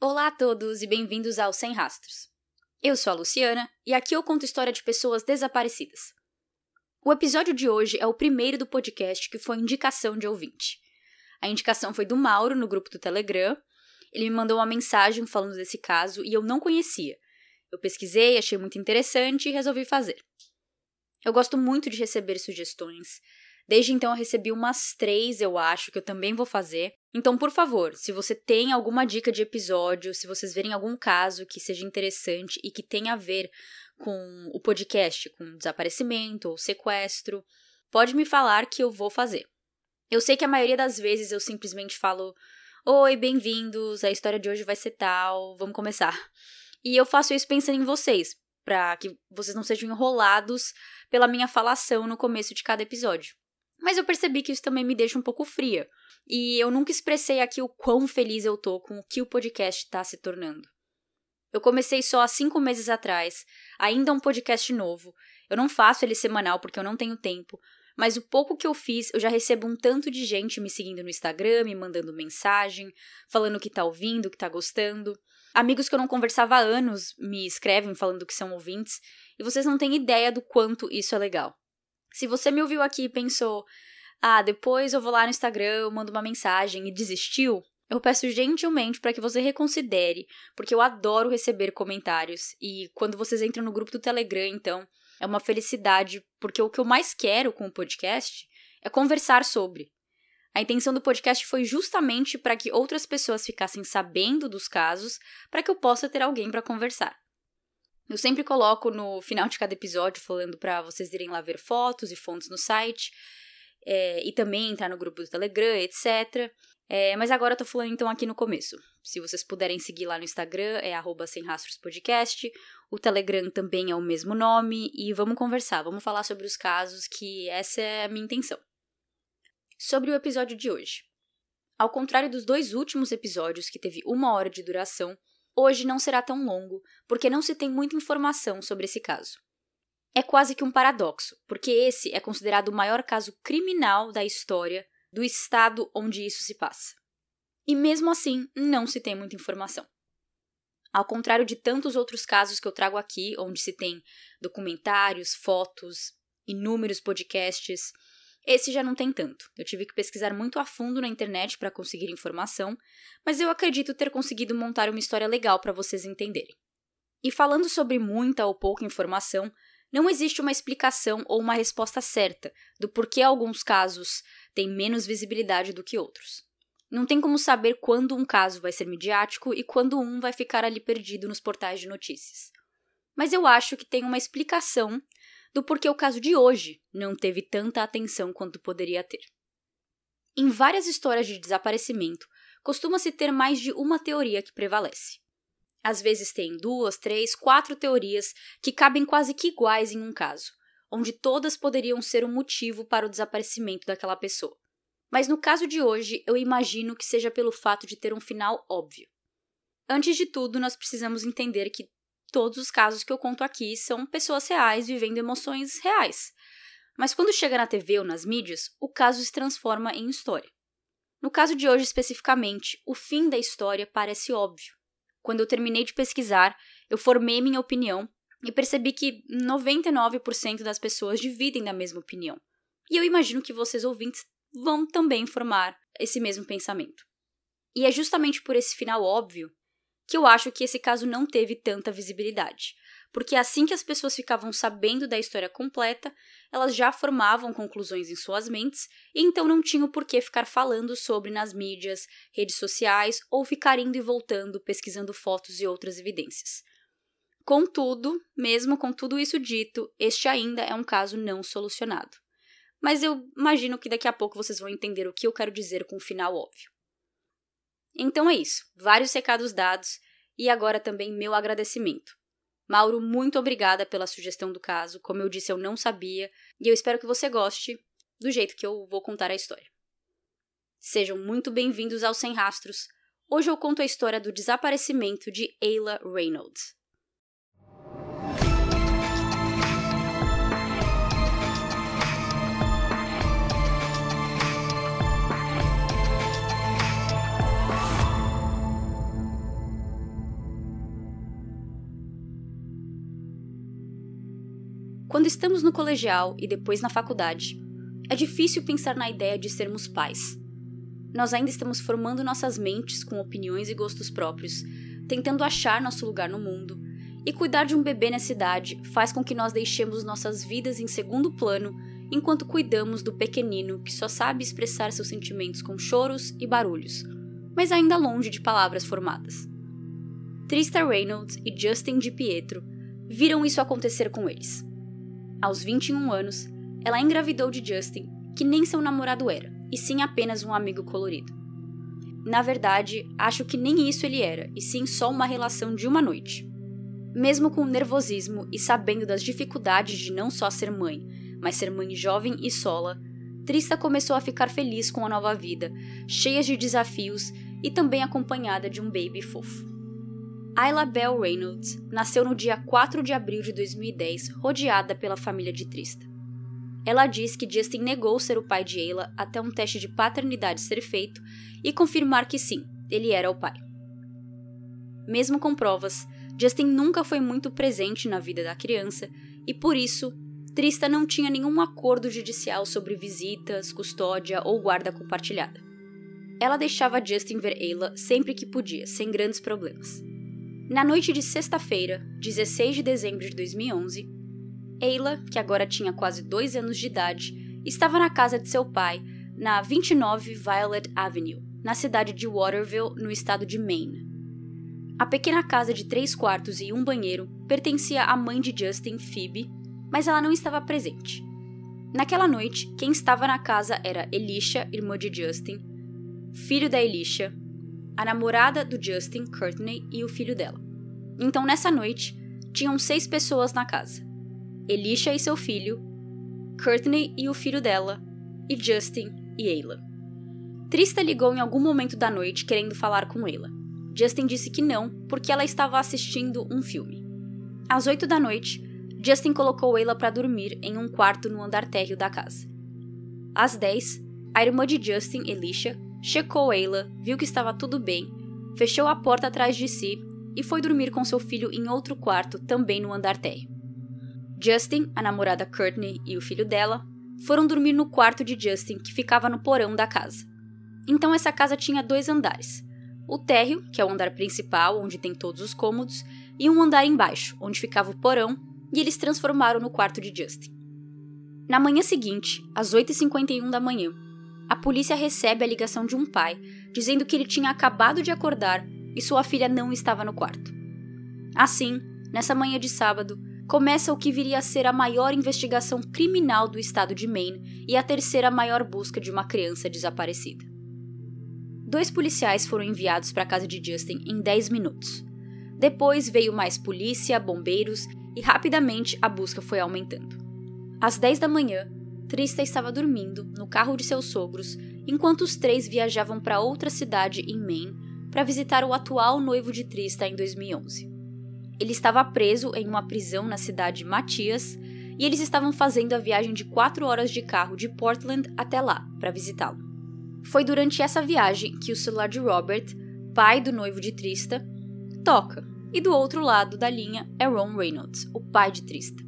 Olá a todos e bem-vindos ao Sem Rastros. Eu sou a Luciana e aqui eu conto história de pessoas desaparecidas. O episódio de hoje é o primeiro do podcast que foi indicação de ouvinte. A indicação foi do Mauro no grupo do Telegram. Ele me mandou uma mensagem falando desse caso e eu não conhecia. Eu pesquisei, achei muito interessante e resolvi fazer. Eu gosto muito de receber sugestões. Desde então eu recebi umas três, eu acho, que eu também vou fazer. Então, por favor, se você tem alguma dica de episódio, se vocês verem algum caso que seja interessante e que tenha a ver com o podcast, com desaparecimento ou sequestro, pode me falar que eu vou fazer. Eu sei que a maioria das vezes eu simplesmente falo: Oi, bem-vindos, a história de hoje vai ser tal, vamos começar. E eu faço isso pensando em vocês, para que vocês não sejam enrolados pela minha falação no começo de cada episódio. Mas eu percebi que isso também me deixa um pouco fria. E eu nunca expressei aqui o quão feliz eu tô com o que o podcast está se tornando. Eu comecei só há cinco meses atrás, ainda um podcast novo. Eu não faço ele semanal porque eu não tenho tempo, mas o pouco que eu fiz, eu já recebo um tanto de gente me seguindo no Instagram, me mandando mensagem, falando que tá ouvindo, que tá gostando. Amigos que eu não conversava há anos me escrevem falando que são ouvintes, e vocês não têm ideia do quanto isso é legal. Se você me ouviu aqui e pensou, ah, depois eu vou lá no Instagram, eu mando uma mensagem e desistiu, eu peço gentilmente para que você reconsidere, porque eu adoro receber comentários e quando vocês entram no grupo do Telegram, então, é uma felicidade, porque o que eu mais quero com o podcast é conversar sobre. A intenção do podcast foi justamente para que outras pessoas ficassem sabendo dos casos, para que eu possa ter alguém para conversar. Eu sempre coloco no final de cada episódio falando para vocês irem lá ver fotos e fontes no site, é, e também entrar no grupo do Telegram, etc. É, mas agora eu tô falando então aqui no começo. Se vocês puderem seguir lá no Instagram, é arroba sem rastros podcast. O Telegram também é o mesmo nome. E vamos conversar, vamos falar sobre os casos, que essa é a minha intenção. Sobre o episódio de hoje. Ao contrário dos dois últimos episódios, que teve uma hora de duração, hoje não será tão longo, porque não se tem muita informação sobre esse caso. É quase que um paradoxo, porque esse é considerado o maior caso criminal da história do estado onde isso se passa. E mesmo assim, não se tem muita informação. Ao contrário de tantos outros casos que eu trago aqui, onde se tem documentários, fotos, inúmeros podcasts, esse já não tem tanto. Eu tive que pesquisar muito a fundo na internet para conseguir informação, mas eu acredito ter conseguido montar uma história legal para vocês entenderem. E falando sobre muita ou pouca informação, não existe uma explicação ou uma resposta certa do porquê alguns casos têm menos visibilidade do que outros. Não tem como saber quando um caso vai ser midiático e quando um vai ficar ali perdido nos portais de notícias. Mas eu acho que tem uma explicação do porquê o caso de hoje não teve tanta atenção quanto poderia ter. Em várias histórias de desaparecimento, costuma-se ter mais de uma teoria que prevalece. Às vezes tem duas, três, quatro teorias que cabem quase que iguais em um caso, onde todas poderiam ser um motivo para o desaparecimento daquela pessoa. Mas no caso de hoje, eu imagino que seja pelo fato de ter um final óbvio. Antes de tudo, nós precisamos entender que todos os casos que eu conto aqui são pessoas reais vivendo emoções reais. Mas quando chega na TV ou nas mídias, o caso se transforma em história. No caso de hoje especificamente, o fim da história parece óbvio. Quando eu terminei de pesquisar, eu formei minha opinião e percebi que 99% das pessoas dividem da mesma opinião. E eu imagino que vocês ouvintes vão também formar esse mesmo pensamento. E é justamente por esse final óbvio que eu acho que esse caso não teve tanta visibilidade. Porque assim que as pessoas ficavam sabendo da história completa, elas já formavam conclusões em suas mentes e então não tinham por que ficar falando sobre nas mídias, redes sociais ou ficar indo e voltando pesquisando fotos e outras evidências. Contudo, mesmo com tudo isso dito, este ainda é um caso não solucionado. Mas eu imagino que daqui a pouco vocês vão entender o que eu quero dizer com o final óbvio. Então é isso, vários recados dados e agora também meu agradecimento. Mauro, muito obrigada pela sugestão do caso. Como eu disse, eu não sabia e eu espero que você goste do jeito que eu vou contar a história. Sejam muito bem-vindos ao Sem Rastros. Hoje eu conto a história do desaparecimento de Ayla Reynolds. Quando estamos no colegial e depois na faculdade, é difícil pensar na ideia de sermos pais. Nós ainda estamos formando nossas mentes com opiniões e gostos próprios, tentando achar nosso lugar no mundo, e cuidar de um bebê nessa idade faz com que nós deixemos nossas vidas em segundo plano enquanto cuidamos do pequenino que só sabe expressar seus sentimentos com choros e barulhos, mas ainda longe de palavras formadas. Trista Reynolds e Justin Di Pietro viram isso acontecer com eles. Aos 21 anos, ela engravidou de Justin, que nem seu namorado era, e sim apenas um amigo colorido. Na verdade, acho que nem isso ele era, e sim só uma relação de uma noite. Mesmo com o nervosismo e sabendo das dificuldades de não só ser mãe, mas ser mãe jovem e sola, Trista começou a ficar feliz com a nova vida, cheia de desafios e também acompanhada de um baby fofo. Ayla Bell Reynolds nasceu no dia 4 de abril de 2010, rodeada pela família de Trista. Ela diz que Justin negou ser o pai de Ayla até um teste de paternidade ser feito e confirmar que sim, ele era o pai. Mesmo com provas, Justin nunca foi muito presente na vida da criança e por isso Trista não tinha nenhum acordo judicial sobre visitas, custódia ou guarda compartilhada. Ela deixava Justin ver Ayla sempre que podia, sem grandes problemas. Na noite de sexta-feira, 16 de dezembro de 2011, Ayla, que agora tinha quase dois anos de idade, estava na casa de seu pai, na 29 Violet Avenue, na cidade de Waterville, no estado de Maine. A pequena casa de três quartos e um banheiro pertencia à mãe de Justin, Phoebe, mas ela não estava presente. Naquela noite, quem estava na casa era Elisha, irmã de Justin, filho da Elisha, a namorada do Justin, Courtney, e o filho dela. Então, nessa noite, tinham seis pessoas na casa: Elisha e seu filho, Courtney e o filho dela, e Justin e Ayla. Trista ligou em algum momento da noite querendo falar com Ayla. Justin disse que não, porque ela estava assistindo um filme. Às oito da noite, Justin colocou Ayla para dormir em um quarto no andar térreo da casa. Às 10, a irmã de Justin, Elisha, checou Ayla, viu que estava tudo bem, fechou a porta atrás de si e foi dormir com seu filho em outro quarto, também no andar térreo. Justin, a namorada Courtney e o filho dela foram dormir no quarto de Justin, que ficava no porão da casa. Então essa casa tinha dois andares: o térreo, que é o andar principal, onde tem todos os cômodos, e um andar embaixo, onde ficava o porão e eles transformaram no quarto de Justin. Na manhã seguinte, às 8h51 da manhã, a polícia recebe a ligação de um pai dizendo que ele tinha acabado de acordar e sua filha não estava no quarto. Assim, nessa manhã de sábado, começa o que viria a ser a maior investigação criminal do estado de Maine e a terceira maior busca de uma criança desaparecida. Dois policiais foram enviados para a casa de Justin em 10 minutos. Depois veio mais polícia, bombeiros e rapidamente a busca foi aumentando. Às 10 da manhã, Trista estava dormindo no carro de seus sogros enquanto os três viajavam para outra cidade em Maine para visitar o atual noivo de Trista em 2011. Ele estava preso em uma prisão na cidade de Matias e eles estavam fazendo a viagem de quatro horas de carro de Portland até lá para visitá-lo. Foi durante essa viagem que o celular de Robert, pai do noivo de Trista, toca e do outro lado da linha é Ron Reynolds, o pai de Trista.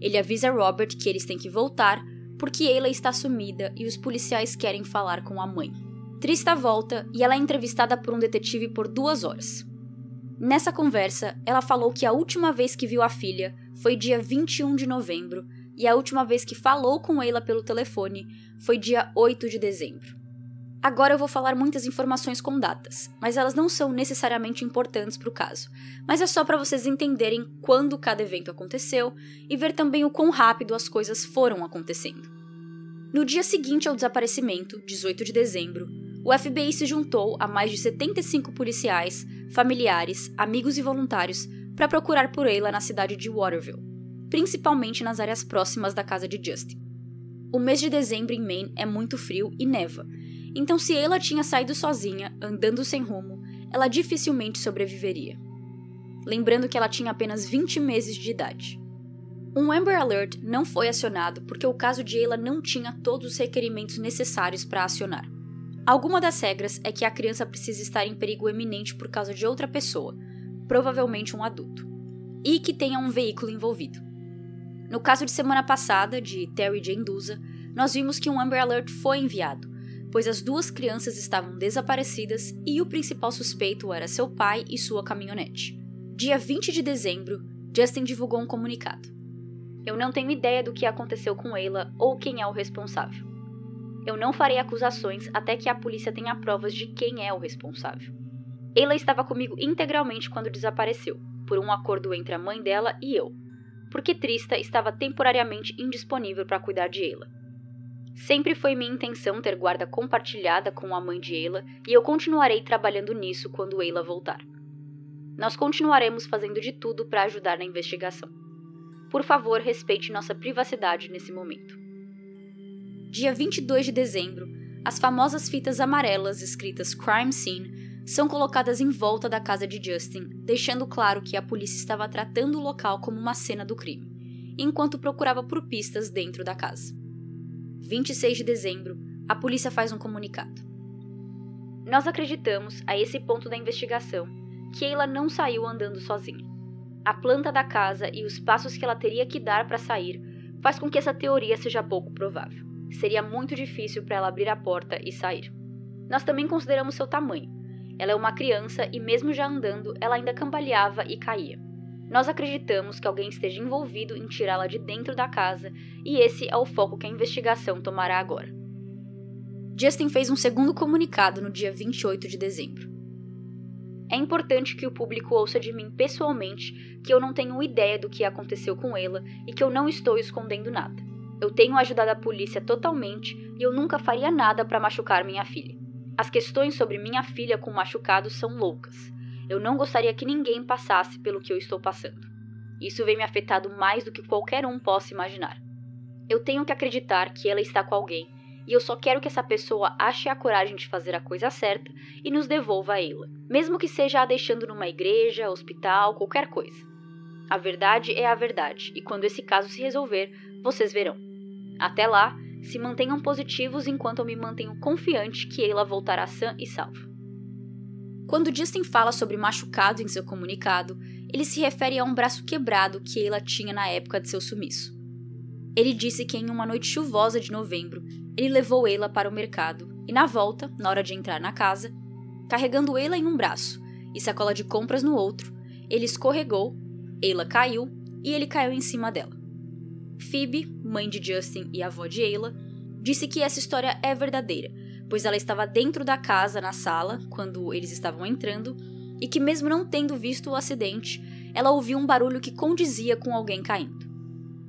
Ele avisa Robert que eles têm que voltar porque Ayla está sumida e os policiais querem falar com a mãe. Trista volta e ela é entrevistada por um detetive por duas horas. Nessa conversa, ela falou que a última vez que viu a filha foi dia 21 de novembro e a última vez que falou com Ayla pelo telefone foi dia 8 de dezembro. Agora eu vou falar muitas informações com datas, mas elas não são necessariamente importantes para o caso, mas é só para vocês entenderem quando cada evento aconteceu e ver também o quão rápido as coisas foram acontecendo. No dia seguinte ao desaparecimento, 18 de dezembro, o FBI se juntou a mais de 75 policiais, familiares, amigos e voluntários para procurar por Ayla na cidade de Waterville, principalmente nas áreas próximas da casa de Justin. O mês de dezembro em Maine é muito frio e neva, então, se ela tinha saído sozinha, andando sem rumo, ela dificilmente sobreviveria. Lembrando que ela tinha apenas 20 meses de idade. Um Amber Alert não foi acionado porque o caso de Ayla não tinha todos os requerimentos necessários para acionar. Alguma das regras é que a criança precisa estar em perigo eminente por causa de outra pessoa, provavelmente um adulto, e que tenha um veículo envolvido. No caso de semana passada, de Terry Jane Dusa, nós vimos que um Amber Alert foi enviado, pois as duas crianças estavam desaparecidas e o principal suspeito era seu pai e sua caminhonete. Dia 20 de dezembro, Justin divulgou um comunicado. Eu não tenho ideia do que aconteceu com Ayla ou quem é o responsável. Eu não farei acusações até que a polícia tenha provas de quem é o responsável. Ayla estava comigo integralmente quando desapareceu, por um acordo entre a mãe dela e eu, porque Trista estava temporariamente indisponível para cuidar de Ayla. Sempre foi minha intenção ter guarda compartilhada com a mãe de Ayla e eu continuarei trabalhando nisso quando Ayla voltar. Nós continuaremos fazendo de tudo para ajudar na investigação. Por favor, respeite nossa privacidade nesse momento. Dia 22 de dezembro, as famosas fitas amarelas escritas Crime Scene são colocadas em volta da casa de Justin, deixando claro que a polícia estava tratando o local como uma cena do crime, enquanto procurava por pistas dentro da casa. 26 de dezembro, a polícia faz um comunicado. Nós acreditamos, a esse ponto da investigação, que Ayla não saiu andando sozinha. A planta da casa e os passos que ela teria que dar para sair faz com que essa teoria seja pouco provável. Seria muito difícil para ela abrir a porta e sair. Nós também consideramos seu tamanho. Ela é uma criança e, mesmo já andando, ela ainda cambaleava e caía. Nós acreditamos que alguém esteja envolvido em tirá-la de dentro da casa e esse é o foco que a investigação tomará agora. Justin fez um segundo comunicado no dia 28 de dezembro. É importante que o público ouça de mim pessoalmente que eu não tenho ideia do que aconteceu com ela e que eu não estou escondendo nada. Eu tenho ajudado a polícia totalmente e eu nunca faria nada para machucar minha filha. As questões sobre minha filha com machucado são loucas. Eu não gostaria que ninguém passasse pelo que eu estou passando. Isso vem me afetado mais do que qualquer um possa imaginar. Eu tenho que acreditar que ela está com alguém e eu só quero que essa pessoa ache a coragem de fazer a coisa certa e nos devolva a ela, mesmo que seja a deixando numa igreja, hospital, qualquer coisa. A verdade é a verdade, e quando esse caso se resolver, vocês verão. Até lá, se mantenham positivos enquanto eu me mantenho confiante que ela voltará sã e salva. Quando Justin fala sobre machucado em seu comunicado, ele se refere a um braço quebrado que ela tinha na época de seu sumiço. Ele disse que em uma noite chuvosa de novembro, ele levou ela para o mercado e, na volta, na hora de entrar na casa, carregando ela em um braço e sacola de compras no outro, ele escorregou, ela caiu e ele caiu em cima dela. Phoebe, mãe de Justin e avó de Ayla, disse que essa história é verdadeira pois ela estava dentro da casa na sala quando eles estavam entrando e que, mesmo não tendo visto o acidente, ela ouviu um barulho que condizia com alguém caindo.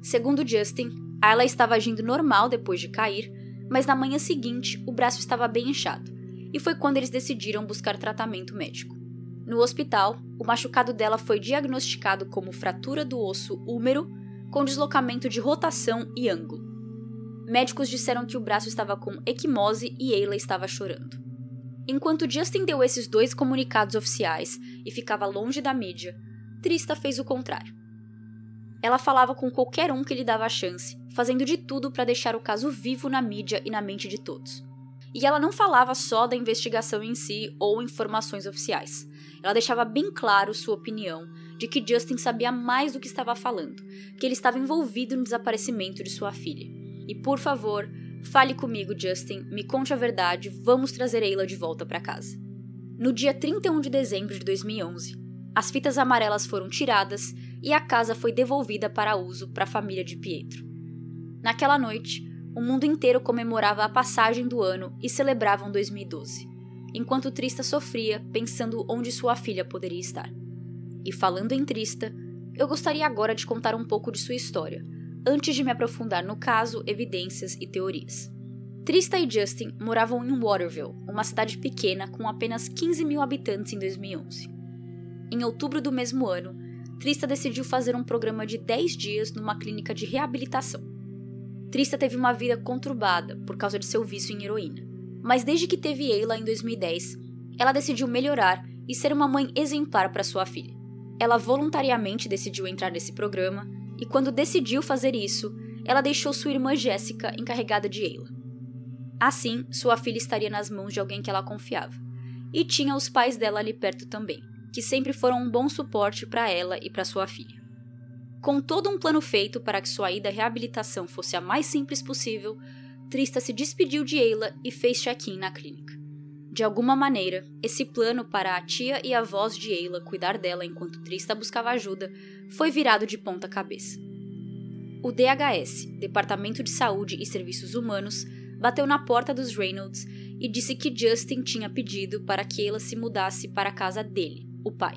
Segundo Justin, ela estava agindo normal depois de cair, mas na manhã seguinte o braço estava bem inchado, e foi quando eles decidiram buscar tratamento médico. No hospital, o machucado dela foi diagnosticado como fratura do osso húmero com deslocamento de rotação e ângulo. Médicos disseram que o braço estava com equimose e Ayla estava chorando. Enquanto Justin deu esses dois comunicados oficiais e ficava longe da mídia, Trista fez o contrário. Ela falava com qualquer um que lhe dava a chance, fazendo de tudo para deixar o caso vivo na mídia e na mente de todos. E ela não falava só da investigação em si ou informações oficiais. Ela deixava bem claro sua opinião de que Justin sabia mais do que estava falando, que ele estava envolvido no desaparecimento de sua filha e por favor, fale comigo, Justin, me conte a verdade, vamos trazer Ayla de volta para casa. No dia 31 de dezembro de 2011, as fitas amarelas foram tiradas e a casa foi devolvida para uso para a família de Pietro. Naquela noite, o mundo inteiro comemorava a passagem do ano e celebravam 2012, enquanto Trista sofria pensando onde sua filha poderia estar. E falando em Trista, eu gostaria agora de contar um pouco de sua história, antes de me aprofundar no caso, evidências e teorias. Trista e Justin moravam em Waterville, uma cidade pequena com apenas 15 mil habitantes em 2011. Em outubro do mesmo ano, Trista decidiu fazer um programa de 10 dias numa clínica de reabilitação. Trista teve uma vida conturbada por causa de seu vício em heroína, mas desde que teve Ayla em 2010, ela decidiu melhorar e ser uma mãe exemplar para sua filha. Ela voluntariamente decidiu entrar nesse programa e quando decidiu fazer isso, ela deixou sua irmã Jéssica encarregada de Ayla. Assim, sua filha estaria nas mãos de alguém que ela confiava. E tinha os pais dela ali perto também, que sempre foram um bom suporte para ela e para sua filha. Com todo um plano feito para que sua ida à reabilitação fosse a mais simples possível, Trista se despediu de Ayla e fez check-in na clínica. De alguma maneira, esse plano para a tia e a voz de Ayla cuidar dela enquanto Trista buscava ajuda foi virado de ponta cabeça. O DHS, Departamento de Saúde e Serviços Humanos, bateu na porta dos Reynolds e disse que Justin tinha pedido para que ela se mudasse para a casa dele, o pai.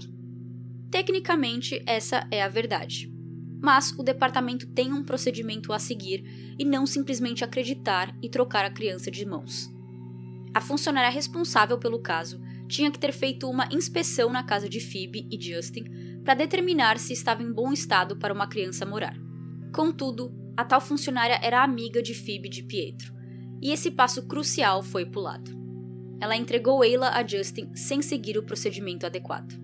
Tecnicamente, essa é a verdade. Mas o departamento tem um procedimento a seguir e não simplesmente acreditar e trocar a criança de mãos. A funcionária responsável pelo caso tinha que ter feito uma inspeção na casa de Phoebe e Justin para determinar se estava em bom estado para uma criança morar. Contudo, a tal funcionária era amiga de Phoebe de Pietro, e esse passo crucial foi pulado. Ela entregou Ayla a Justin sem seguir o procedimento adequado.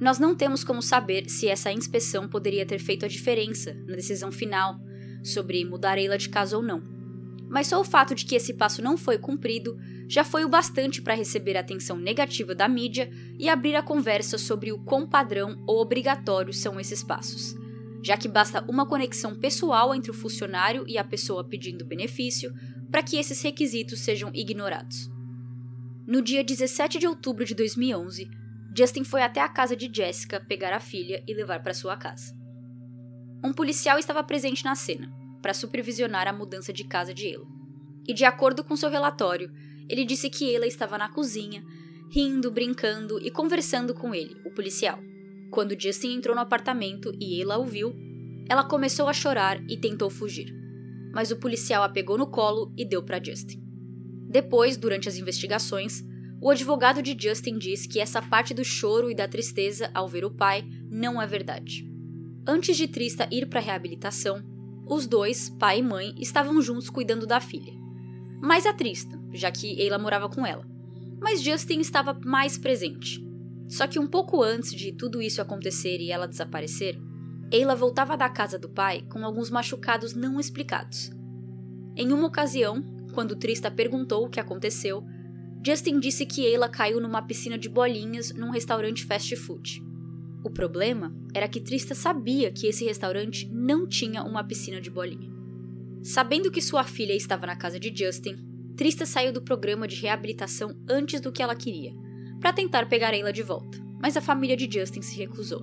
Nós não temos como saber se essa inspeção poderia ter feito a diferença na decisão final sobre mudar Ayla de casa ou não. Mas só o fato de que esse passo não foi cumprido já foi o bastante para receber a atenção negativa da mídia e abrir a conversa sobre o quão padrão ou obrigatório são esses passos, já que basta uma conexão pessoal entre o funcionário e a pessoa pedindo benefício para que esses requisitos sejam ignorados. No dia 17 de outubro de 2011, Justin foi até a casa de Jessica pegar a filha e levar para sua casa. Um policial estava presente na cena, para supervisionar a mudança de casa de Ela. E de acordo com seu relatório, ele disse que ela estava na cozinha, rindo, brincando e conversando com ele, o policial. Quando Justin entrou no apartamento e ela o viu, ela começou a chorar e tentou fugir. Mas o policial a pegou no colo e deu para Justin. Depois, durante as investigações, o advogado de Justin diz que essa parte do choro e da tristeza ao ver o pai não é verdade. Antes de Trista ir para a reabilitação, os dois, pai e mãe, estavam juntos cuidando da filha. Mais a Trista, já que Ayla morava com ela. Mas Justin estava mais presente. Só que um pouco antes de tudo isso acontecer e ela desaparecer, Ayla voltava da casa do pai com alguns machucados não explicados. Em uma ocasião, quando Trista perguntou o que aconteceu, Justin disse que Ayla caiu numa piscina de bolinhas num restaurante fast food. O problema era que Trista sabia que esse restaurante não tinha uma piscina de bolinha. Sabendo que sua filha estava na casa de Justin, Trista saiu do programa de reabilitação antes do que ela queria, para tentar pegar Ayla de volta, mas a família de Justin se recusou.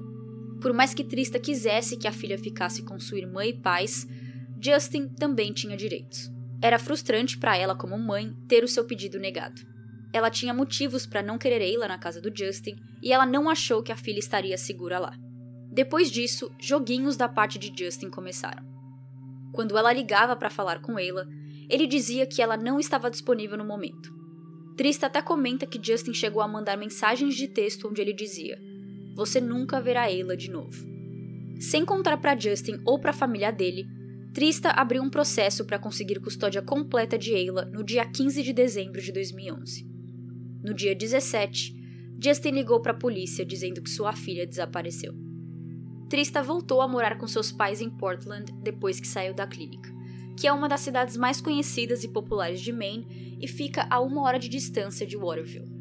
Por mais que Trista quisesse que a filha ficasse com sua irmã e pais, Justin também tinha direitos. Era frustrante para ela, como mãe, ter o seu pedido negado. Ela tinha motivos para não querer Ayla na casa do Justin e ela não achou que a filha estaria segura lá. Depois disso, joguinhos da parte de Justin começaram. Quando ela ligava para falar com Ayla, ele dizia que ela não estava disponível no momento. Trista até comenta que Justin chegou a mandar mensagens de texto onde ele dizia: Você nunca verá Ayla de novo. Sem contar para Justin ou para a família dele, Trista abriu um processo para conseguir custódia completa de Ayla no dia 15 de dezembro de 2011. No dia 17, Justin ligou para a polícia dizendo que sua filha desapareceu. Trista voltou a morar com seus pais em Portland depois que saiu da clínica, que é uma das cidades mais conhecidas e populares de Maine e fica a uma hora de distância de Waterville.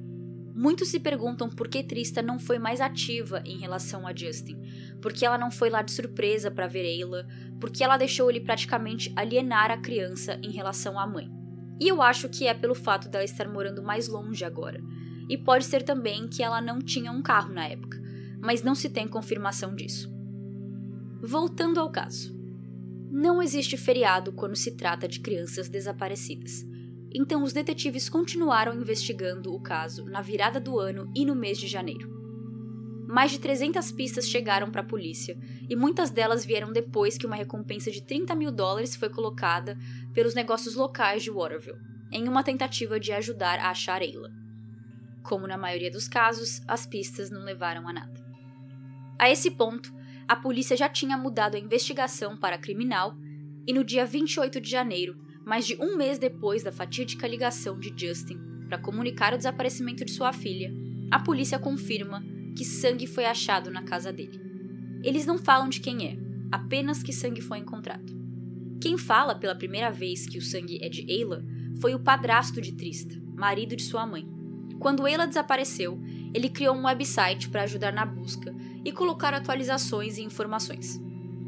Muitos se perguntam por que Trista não foi mais ativa em relação a Justin, porque ela não foi lá de surpresa para ver Ayla, porque ela deixou ele praticamente alienar a criança em relação à mãe. E eu acho que é pelo fato dela estar morando mais longe agora. E pode ser também que ela não tinha um carro na época, mas não se tem confirmação disso. Voltando ao caso. Não existe feriado quando se trata de crianças desaparecidas. Então os detetives continuaram investigando o caso na virada do ano e no mês de janeiro. Mais de 300 pistas chegaram para a polícia, e muitas delas vieram depois que uma recompensa de 30 mil dólares foi colocada pelos negócios locais de Waterville, em uma tentativa de ajudar a achar Ayla. Como na maioria dos casos, as pistas não levaram a nada. A esse ponto, a polícia já tinha mudado a investigação para criminal, e no dia 28 de janeiro, mais de um mês depois da fatídica ligação de Justin para comunicar o desaparecimento de sua filha, a polícia confirma que sangue foi achado na casa dele. Eles não falam de quem é, apenas que sangue foi encontrado. Quem fala pela primeira vez que o sangue é de Ayla foi o padrasto de Trista, marido de sua mãe. Quando Ayla desapareceu, ele criou um website para ajudar na busca e colocar atualizações e informações.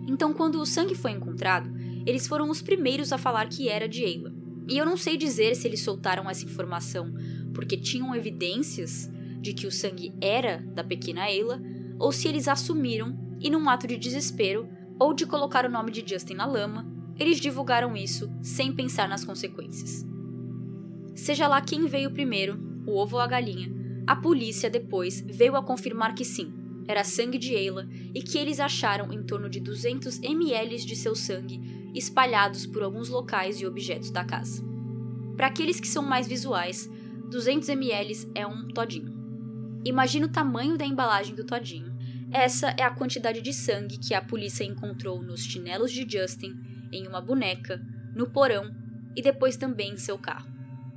Então, quando o sangue foi encontrado, eles foram os primeiros a falar que era de Ayla. E eu não sei dizer se eles soltaram essa informação porque tinham evidências de que o sangue era da pequena Ayla, ou se eles assumiram e, num ato de desespero ou de colocar o nome de Justin na lama, eles divulgaram isso sem pensar nas consequências. Seja lá quem veio primeiro, o ovo ou a galinha, a polícia depois veio a confirmar que sim, era sangue de Ayla e que eles acharam em torno de 200 ml de seu sangue espalhados por alguns locais e objetos da casa. Para aqueles que são mais visuais, 200 ml é um todinho. Imagina o tamanho da embalagem do todinho. Essa é a quantidade de sangue que a polícia encontrou nos chinelos de Justin, em uma boneca, no porão e depois também em seu carro.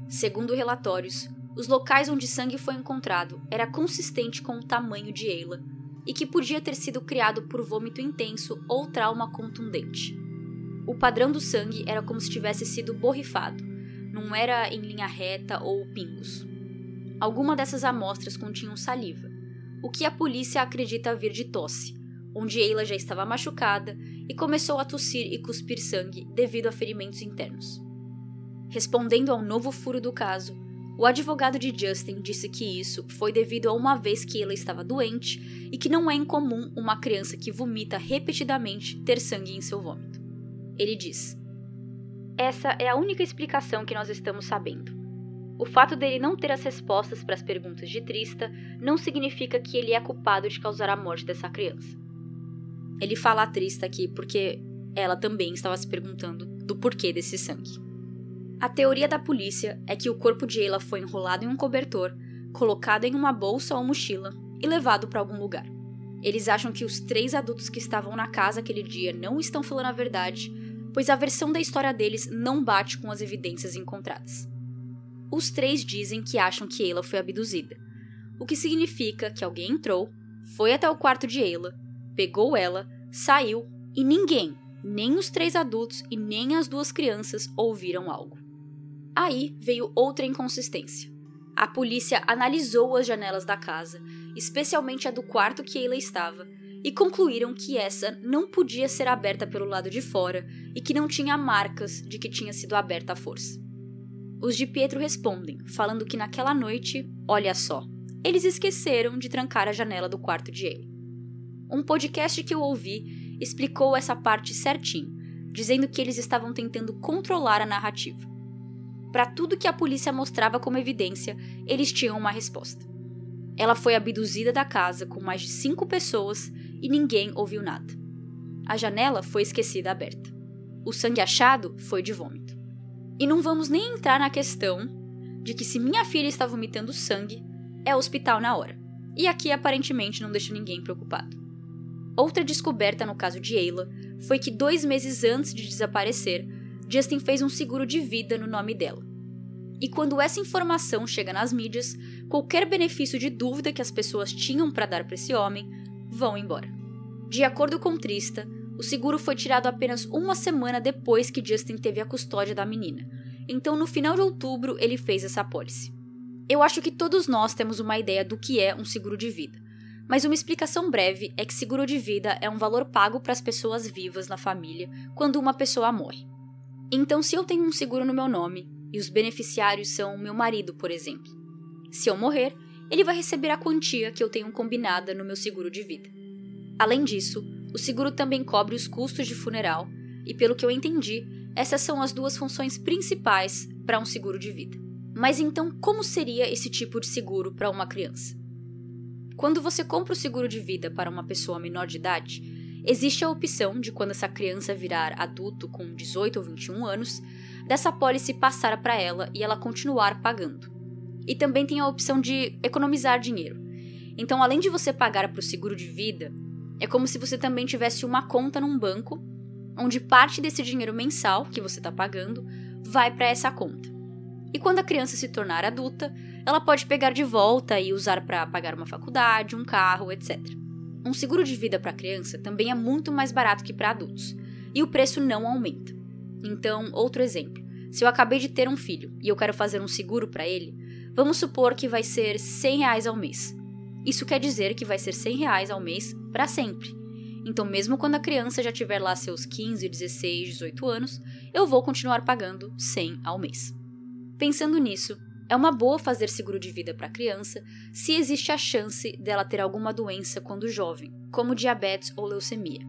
Segundo relatórios, os locais onde sangue foi encontrado era consistente com o tamanho de Ayla e que podia ter sido criado por vômito intenso ou trauma contundente. O padrão do sangue era como se tivesse sido borrifado, não era em linha reta ou pingos. Alguma dessas amostras continham saliva, o que a polícia acredita vir de tosse, onde Ayla já estava machucada e começou a tossir e cuspir sangue devido a ferimentos internos. Respondendo ao novo furo do caso, o advogado de Justin disse que isso foi devido a uma vez que ela estava doente e que não é incomum uma criança que vomita repetidamente ter sangue em seu vômito. Ele diz: Essa é a única explicação que nós estamos sabendo. O fato dele não ter as respostas para as perguntas de Trista não significa que ele é culpado de causar a morte dessa criança. Ele fala a Trista aqui porque ela também estava se perguntando do porquê desse sangue. A teoria da polícia é que o corpo de Ayla foi enrolado em um cobertor, colocado em uma bolsa ou mochila e levado para algum lugar. Eles acham que os três adultos que estavam na casa aquele dia não estão falando a verdade, pois a versão da história deles não bate com as evidências encontradas. Os três dizem que acham que Ayla foi abduzida, o que significa que alguém entrou, foi até o quarto de Ayla, pegou ela, saiu e ninguém, nem os três adultos e nem as duas crianças ouviram algo. Aí veio outra inconsistência. A polícia analisou as janelas da casa, especialmente a do quarto que Ayla estava, e concluíram que essa não podia ser aberta pelo lado de fora e que não tinha marcas de que tinha sido aberta à força. Os de Pietro respondem, falando que naquela noite, olha só, eles esqueceram de trancar a janela do quarto de Ayla. Um podcast que eu ouvi explicou essa parte certinho, dizendo que eles estavam tentando controlar a narrativa. Para tudo que a polícia mostrava como evidência, eles tinham uma resposta. Ela foi abduzida da casa com mais de cinco pessoas e ninguém ouviu nada. A janela foi esquecida aberta. O sangue achado foi de vômito. E não vamos nem entrar na questão de que se minha filha está vomitando sangue, é hospital na hora. E aqui aparentemente não deixa ninguém preocupado. Outra descoberta no caso de Ayla foi que dois meses antes de desaparecer, Justin fez um seguro de vida no nome dela. E quando essa informação chega nas mídias, qualquer benefício de dúvida que as pessoas tinham para dar para esse homem vão embora. De acordo com Trista, o seguro foi tirado apenas uma semana depois que Justin teve a custódia da menina. Então, no final de outubro, ele fez essa apólice. Eu acho que todos nós temos uma ideia do que é um seguro de vida. Mas uma explicação breve é que seguro de vida é um valor pago para as pessoas vivas na família quando uma pessoa morre. Então, se eu tenho um seguro no meu nome e os beneficiários são meu marido, por exemplo, se eu morrer, ele vai receber a quantia que eu tenho combinada no meu seguro de vida. Além disso, o seguro também cobre os custos de funeral, e pelo que eu entendi, essas são as duas funções principais para um seguro de vida. Mas então, como seria esse tipo de seguro para uma criança? Quando você compra o seguro de vida para uma pessoa menor de idade, existe a opção de quando essa criança virar adulto com 18 ou 21 anos, dessa pólice passar para ela e ela continuar pagando. E também tem a opção de economizar dinheiro. Então, além de você pagar para o seguro de vida, é como se você também tivesse uma conta num banco, onde parte desse dinheiro mensal que você está pagando vai para essa conta. E quando a criança se tornar adulta, ela pode pegar de volta e usar para pagar uma faculdade, um carro, etc. Um seguro de vida para criança também é muito mais barato que para adultos, e o preço não aumenta. Então, outro exemplo: se eu acabei de ter um filho e eu quero fazer um seguro para ele, vamos supor que vai ser 100 reais ao mês. Isso quer dizer que vai ser 100 reais ao mês para sempre. Então, mesmo quando a criança já tiver lá seus 15, 16, 18 anos, eu vou continuar pagando 100 ao mês. Pensando nisso, é uma boa fazer seguro de vida para a criança se existe a chance dela ter alguma doença quando jovem, como diabetes ou leucemia,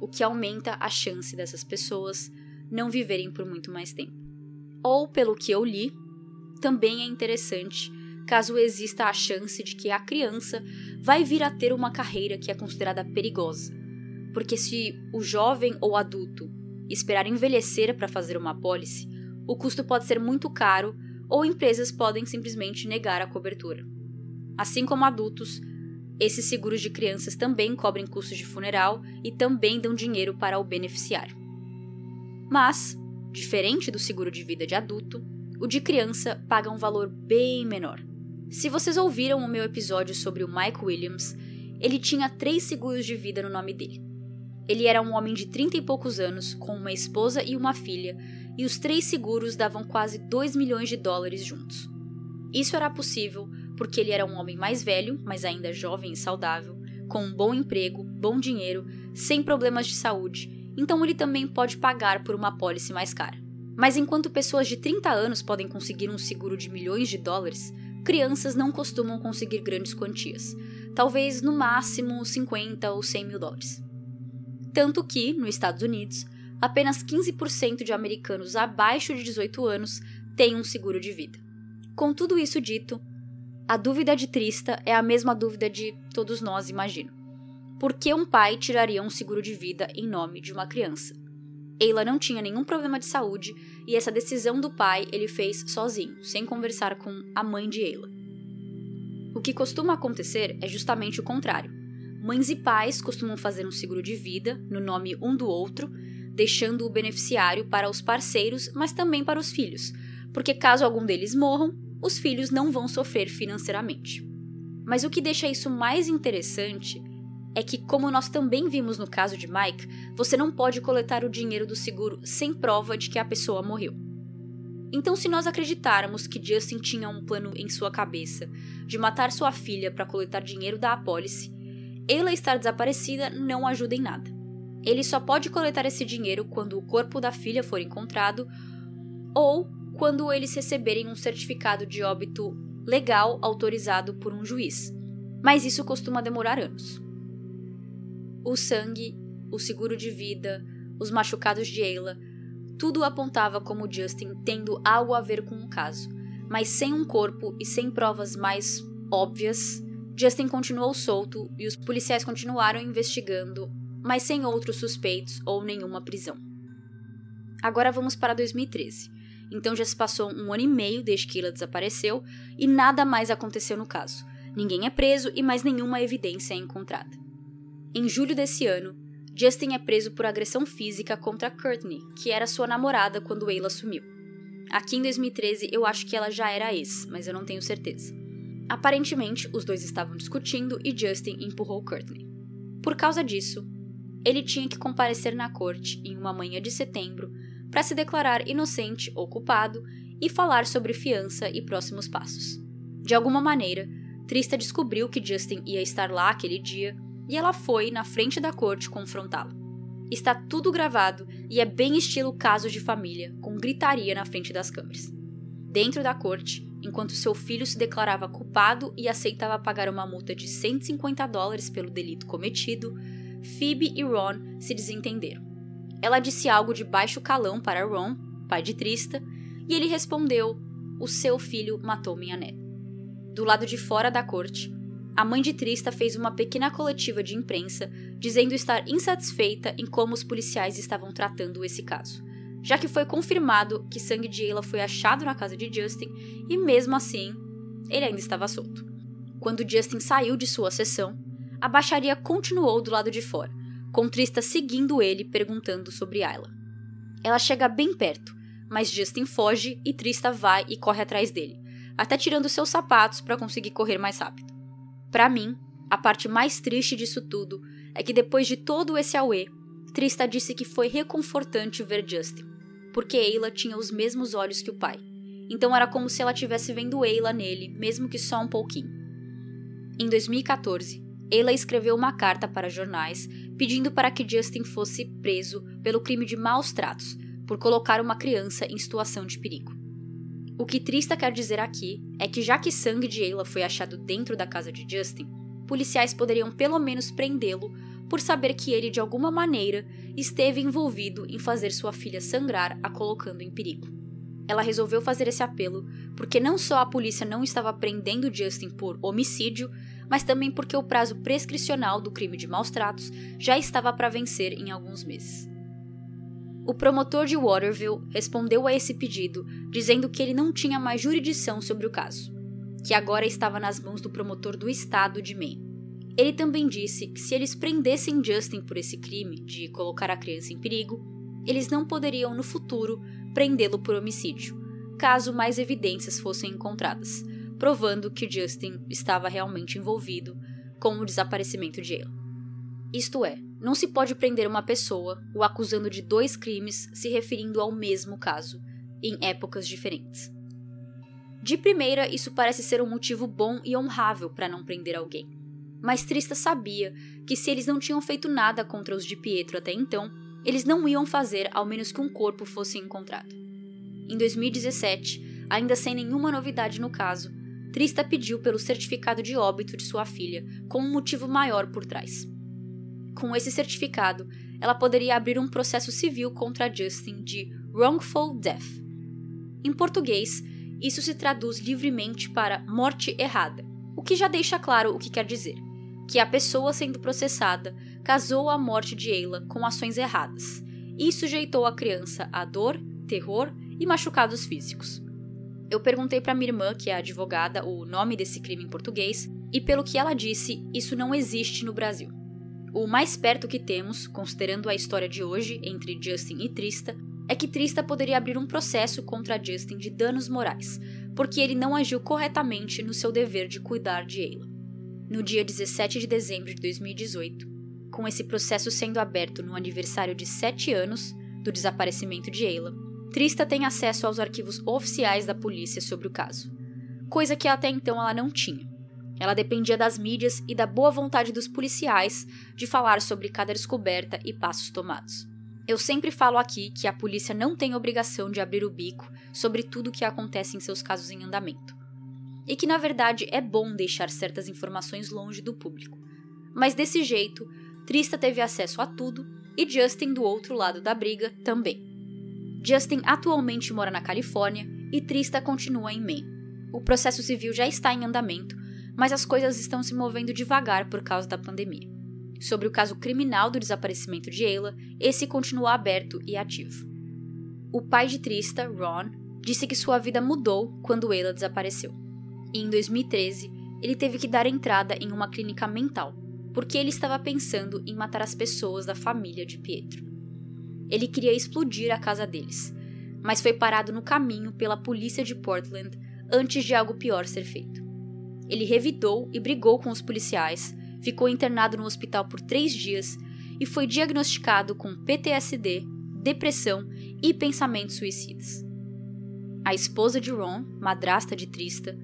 o que aumenta a chance dessas pessoas não viverem por muito mais tempo. Ou, pelo que eu li, também é interessante caso exista a chance de que a criança vai vir a ter uma carreira que é considerada perigosa. Porque se o jovem ou adulto esperar envelhecer para fazer uma apólice, o custo pode ser muito caro ou empresas podem simplesmente negar a cobertura. Assim como adultos, esses seguros de crianças também cobrem custos de funeral e também dão dinheiro para o beneficiário. Mas, diferente do seguro de vida de adulto, o de criança paga um valor bem menor. Se vocês ouviram o meu episódio sobre o Mike Williams, ele tinha três seguros de vida no nome dele. Ele era um homem de 30 e poucos anos, com uma esposa e uma filha, e os três seguros davam quase 2 milhões de dólares juntos. Isso era possível porque ele era um homem mais velho, mas ainda jovem e saudável, com um bom emprego, bom dinheiro, sem problemas de saúde, então ele também pode pagar por uma apólice mais cara. Mas enquanto pessoas de 30 anos podem conseguir um seguro de milhões de dólares, crianças não costumam conseguir grandes quantias, talvez no máximo 50 ou 100 mil dólares. Tanto que, nos Estados Unidos, apenas 15% de americanos abaixo de 18 anos têm um seguro de vida. Com tudo isso dito, a dúvida de Trista é a mesma dúvida de todos nós, imagino. Por que um pai tiraria um seguro de vida em nome de uma criança? Eila não tinha nenhum problema de saúde e essa decisão do pai ele fez sozinho, sem conversar com a mãe de Eila. O que costuma acontecer é justamente o contrário. Mães e pais costumam fazer um seguro de vida no nome um do outro deixando o beneficiário para os parceiros, mas também para os filhos, porque caso algum deles morram, os filhos não vão sofrer financeiramente. Mas o que deixa isso mais interessante é que, como nós também vimos no caso de Mike, você não pode coletar o dinheiro do seguro sem prova de que a pessoa morreu. Então, se nós acreditarmos que Justin tinha um plano em sua cabeça de matar sua filha para coletar dinheiro da apólice, ela estar desaparecida não ajuda em nada. Ele só pode coletar esse dinheiro quando o corpo da filha for encontrado ou quando eles receberem um certificado de óbito legal autorizado por um juiz. Mas isso costuma demorar anos. O sangue, o seguro de vida, os machucados de Ayla, tudo apontava como Justin tendo algo a ver com o caso, mas sem um corpo e sem provas mais óbvias, Justin continuou solto e os policiais continuaram investigando mas sem outros suspeitos ou nenhuma prisão. Agora vamos para 2013. Então já se passou um ano e meio desde que ela desapareceu e nada mais aconteceu no caso. Ninguém é preso e mais nenhuma evidência é encontrada. Em julho desse ano, Justin é preso por agressão física contra Courtney, que era sua namorada quando Ayla sumiu. Aqui em 2013 eu acho que ela já era ex, mas eu não tenho certeza. Aparentemente, os dois estavam discutindo e Justin empurrou Courtney. Por causa disso, ele tinha que comparecer na corte em uma manhã de setembro para se declarar inocente ou culpado e falar sobre fiança e próximos passos. De alguma maneira, Trista descobriu que Justin ia estar lá aquele dia e ela foi na frente da corte confrontá-lo. Está tudo gravado e é bem estilo caso de família, com gritaria na frente das câmeras. Dentro da corte, enquanto seu filho se declarava culpado e aceitava pagar uma multa de 150 dólares pelo delito cometido, Phoebe e Ron se desentenderam. Ela disse algo de baixo calão para Ron, pai de Trista, e ele respondeu: O seu filho matou minha neta. Do lado de fora da corte, a mãe de Trista fez uma pequena coletiva de imprensa dizendo estar insatisfeita em como os policiais estavam tratando esse caso, já que foi confirmado que sangue de Ayla foi achado na casa de Justin e, mesmo assim, ele ainda estava solto. Quando Justin saiu de sua sessão, a baixaria continuou do lado de fora, com Trista seguindo ele perguntando sobre Ayla. Ela chega bem perto, mas Justin foge e Trista vai e corre atrás dele, até tirando seus sapatos para conseguir correr mais rápido. Para mim, a parte mais triste disso tudo é que depois de todo esse auê, Trista disse que foi reconfortante ver Justin, porque Ayla tinha os mesmos olhos que o pai. Então era como se ela tivesse vendo Ayla nele, mesmo que só um pouquinho. Em 2014, ela escreveu uma carta para jornais pedindo para que Justin fosse preso pelo crime de maus tratos, por colocar uma criança em situação de perigo. O que Trista quer dizer aqui é que, já que sangue de Ayla foi achado dentro da casa de Justin, policiais poderiam pelo menos prendê-lo por saber que ele, de alguma maneira, esteve envolvido em fazer sua filha sangrar, a colocando em perigo. Ela resolveu fazer esse apelo porque não só a polícia não estava prendendo Justin por homicídio, mas também porque o prazo prescricional do crime de maus tratos já estava para vencer em alguns meses. O promotor de Waterville respondeu a esse pedido, dizendo que ele não tinha mais jurisdição sobre o caso, que agora estava nas mãos do promotor do estado de Maine. Ele também disse que se eles prendessem Justin por esse crime de colocar a criança em perigo, eles não poderiam no futuro prendê-lo por homicídio, caso mais evidências fossem encontradas, provando que Justin estava realmente envolvido com o desaparecimento de Ayla. Isto é, não se pode prender uma pessoa o acusando de dois crimes se referindo ao mesmo caso, em épocas diferentes. De primeira, isso parece ser um motivo bom e honrável para não prender alguém mas Trista sabia que se eles não tinham feito nada contra os de Pietro até então, eles não iam fazer ao menos que um corpo fosse encontrado. Em 2017, ainda sem nenhuma novidade no caso, Trista pediu pelo certificado de óbito de sua filha, com um motivo maior por trás. Com esse certificado, ela poderia abrir um processo civil contra Justin de wrongful death. Em português, isso se traduz livremente para morte errada, o que já deixa claro o que quer dizer que a pessoa sendo processada casou a morte de Ayla com ações erradas e sujeitou a criança a dor, terror e machucados físicos. Eu perguntei para minha irmã, que é advogada, o nome desse crime em português, e pelo que ela disse, isso não existe no Brasil. O mais perto que temos, considerando a história de hoje entre Justin e Trista, é que Trista poderia abrir um processo contra Justin de danos morais, porque ele não agiu corretamente no seu dever de cuidar de Ayla no dia 17 de dezembro de 2018, com esse processo sendo aberto no aniversário de sete anos do desaparecimento de Ayla, Trista tem acesso aos arquivos oficiais da polícia sobre o caso, coisa que até então ela não tinha. Ela dependia das mídias e da boa vontade dos policiais de falar sobre cada descoberta e passos tomados. Eu sempre falo aqui que a polícia não tem obrigação de abrir o bico sobre tudo o que acontece em seus casos em andamento e que na verdade é bom deixar certas informações longe do público. Mas desse jeito, Trista teve acesso a tudo e Justin do outro lado da briga também. Justin atualmente mora na Califórnia e Trista continua em Maine. O processo civil já está em andamento, mas as coisas estão se movendo devagar por causa da pandemia. Sobre o caso criminal do desaparecimento de Ayla, esse continua aberto e ativo. O pai de Trista, Ron, disse que sua vida mudou quando Ayla desapareceu e em 2013 ele teve que dar entrada em uma clínica mental, porque ele estava pensando em matar as pessoas da família de Pietro. Ele queria explodir a casa deles, mas foi parado no caminho pela polícia de Portland antes de algo pior ser feito. Ele revidou e brigou com os policiais, ficou internado no hospital por três dias e foi diagnosticado com PTSD, depressão e pensamentos suicidas. A esposa de Ron, madrasta de Trista,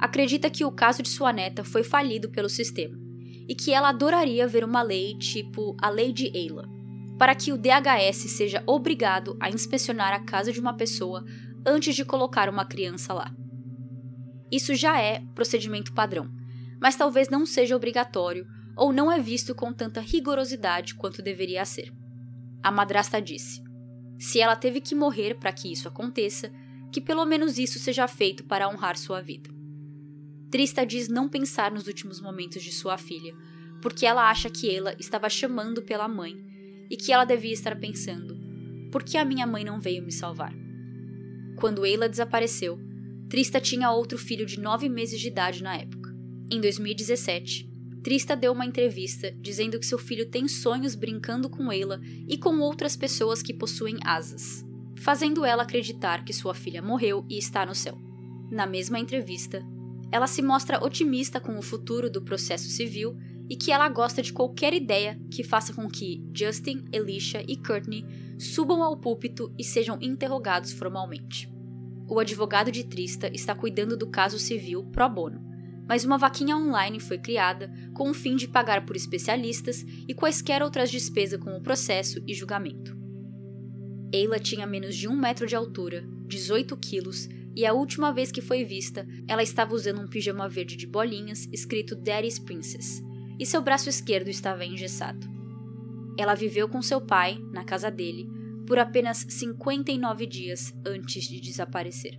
acredita que o caso de sua neta foi falido pelo sistema e que ela adoraria ver uma lei tipo a Lei de Ayla, para que o DHS seja obrigado a inspecionar a casa de uma pessoa antes de colocar uma criança lá. Isso já é procedimento padrão, mas talvez não seja obrigatório ou não é visto com tanta rigorosidade quanto deveria ser. A madrasta disse: se ela teve que morrer para que isso aconteça, que pelo menos isso seja feito para honrar sua vida. Trista diz não pensar nos últimos momentos de sua filha, porque ela acha que ela estava chamando pela mãe e que ela devia estar pensando: por que a minha mãe não veio me salvar? Quando Eila desapareceu, Trista tinha outro filho de nove meses de idade na época. Em 2017, Trista deu uma entrevista dizendo que seu filho tem sonhos brincando com Eila e com outras pessoas que possuem asas, fazendo ela acreditar que sua filha morreu e está no céu. Na mesma entrevista, ela se mostra otimista com o futuro do processo civil e que ela gosta de qualquer ideia que faça com que Justin, Elisha e Courtney subam ao púlpito e sejam interrogados formalmente. O advogado de Trista está cuidando do caso civil pro bono, mas uma vaquinha online foi criada com o fim de pagar por especialistas e quaisquer outras despesas com o processo e julgamento. Eila tinha menos de um metro de altura, 18 quilos, e a última vez que foi vista, ela estava usando um pijama verde de bolinhas escrito Daddy's Princess, e seu braço esquerdo estava engessado. Ela viveu com seu pai, na casa dele, por apenas 59 dias antes de desaparecer.